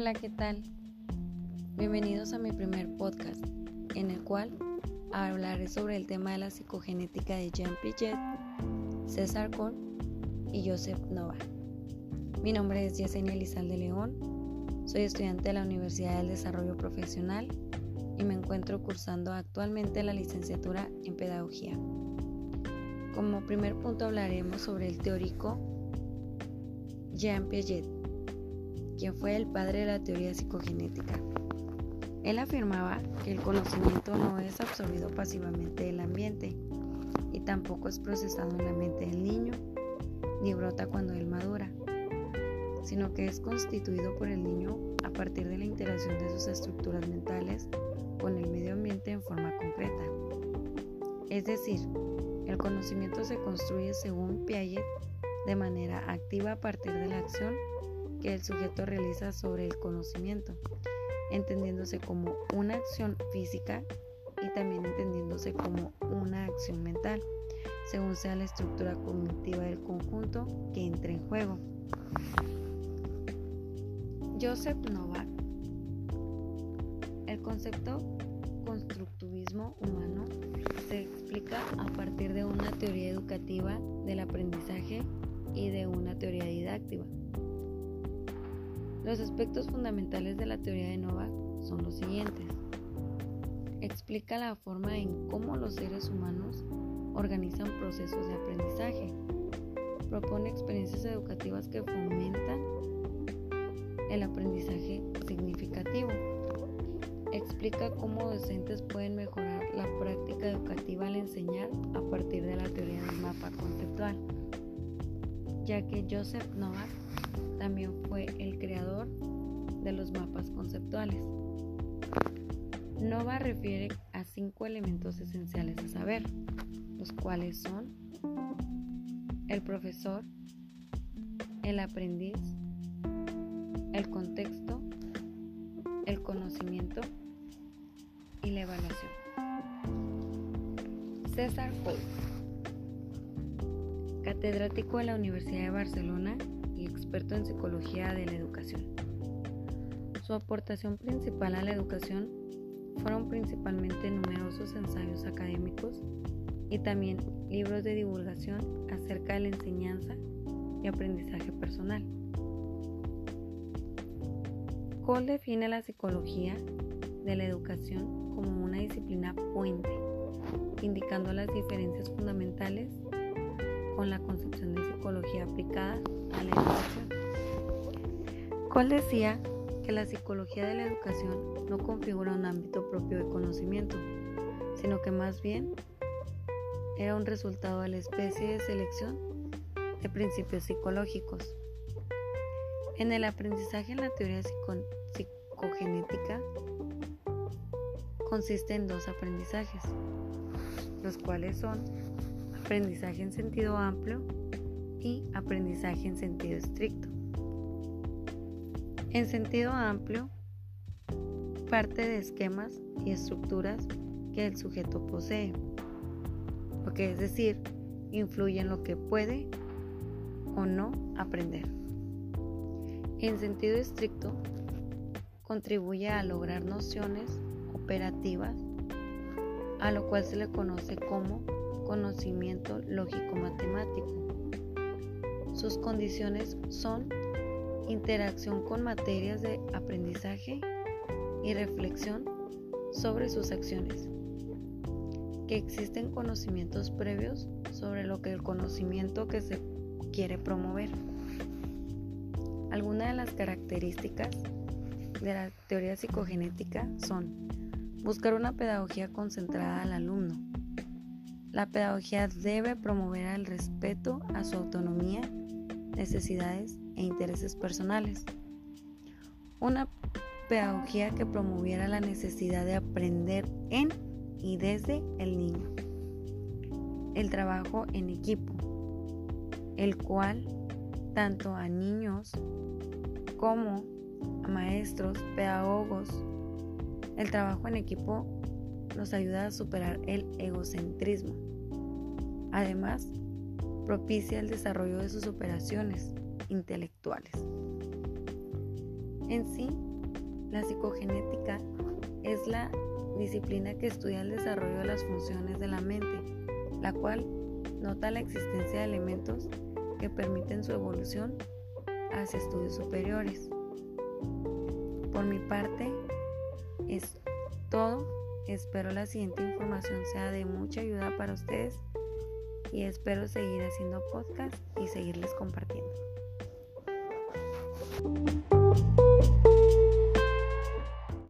Hola, ¿qué tal? Bienvenidos a mi primer podcast, en el cual hablaré sobre el tema de la psicogenética de Jean Piaget, César Cole y Joseph Nova. Mi nombre es Yesenia Elizalde León, soy estudiante de la Universidad del Desarrollo Profesional y me encuentro cursando actualmente la licenciatura en Pedagogía. Como primer punto hablaremos sobre el teórico Jean Piaget, quien fue el padre de la teoría psicogenética. Él afirmaba que el conocimiento no es absorbido pasivamente del ambiente y tampoco es procesado en la mente del niño ni brota cuando él madura, sino que es constituido por el niño a partir de la interacción de sus estructuras mentales con el medio ambiente en forma concreta. Es decir, el conocimiento se construye según Piaget de manera activa a partir de la acción que el sujeto realiza sobre el conocimiento, entendiéndose como una acción física y también entendiéndose como una acción mental, según sea la estructura cognitiva del conjunto que entre en juego. Joseph Novak. El concepto constructivismo humano se explica a partir de una teoría educativa del aprendizaje y de una teoría didáctica. Los aspectos fundamentales de la teoría de Novak son los siguientes. Explica la forma en cómo los seres humanos organizan procesos de aprendizaje. Propone experiencias educativas que fomentan el aprendizaje significativo. Explica cómo docentes pueden mejorar la práctica educativa al enseñar a partir de la teoría del mapa conceptual, ya que Joseph Novak también fue el creador de los mapas conceptuales. Nova refiere a cinco elementos esenciales a saber, los cuales son el profesor, el aprendiz, el contexto, el conocimiento y la evaluación. César Cole, catedrático de la Universidad de Barcelona experto en psicología de la educación. Su aportación principal a la educación fueron principalmente numerosos ensayos académicos y también libros de divulgación acerca de la enseñanza y aprendizaje personal. Cole define la psicología de la educación como una disciplina puente, indicando las diferencias fundamentales con la concepción de psicología aplicada a la educación. Cole decía que la psicología de la educación no configura un ámbito propio de conocimiento, sino que más bien era un resultado de la especie de selección de principios psicológicos. En el aprendizaje en la teoría psicogenética consiste en dos aprendizajes, los cuales son aprendizaje en sentido amplio y aprendizaje en sentido estricto. En sentido amplio, parte de esquemas y estructuras que el sujeto posee, lo que es decir, influye en lo que puede o no aprender. En sentido estricto, contribuye a lograr nociones operativas, a lo cual se le conoce como conocimiento lógico-matemático. Sus condiciones son interacción con materias de aprendizaje y reflexión sobre sus acciones. Que existen conocimientos previos sobre lo que el conocimiento que se quiere promover. Algunas de las características de la teoría psicogenética son buscar una pedagogía concentrada al alumno, la pedagogía debe promover el respeto a su autonomía, necesidades e intereses personales. Una pedagogía que promoviera la necesidad de aprender en y desde el niño. El trabajo en equipo, el cual tanto a niños como a maestros, pedagogos, el trabajo en equipo nos ayuda a superar el egocentrismo. Además, propicia el desarrollo de sus operaciones intelectuales. En sí, La psicogenética es la disciplina que estudia el desarrollo de las funciones de la mente, la cual nota la existencia de elementos que permiten su evolución hacia estudios superiores. Por mi parte, es todo. Espero la siguiente información sea de mucha ayuda para ustedes y espero seguir haciendo podcast y seguirles compartiendo.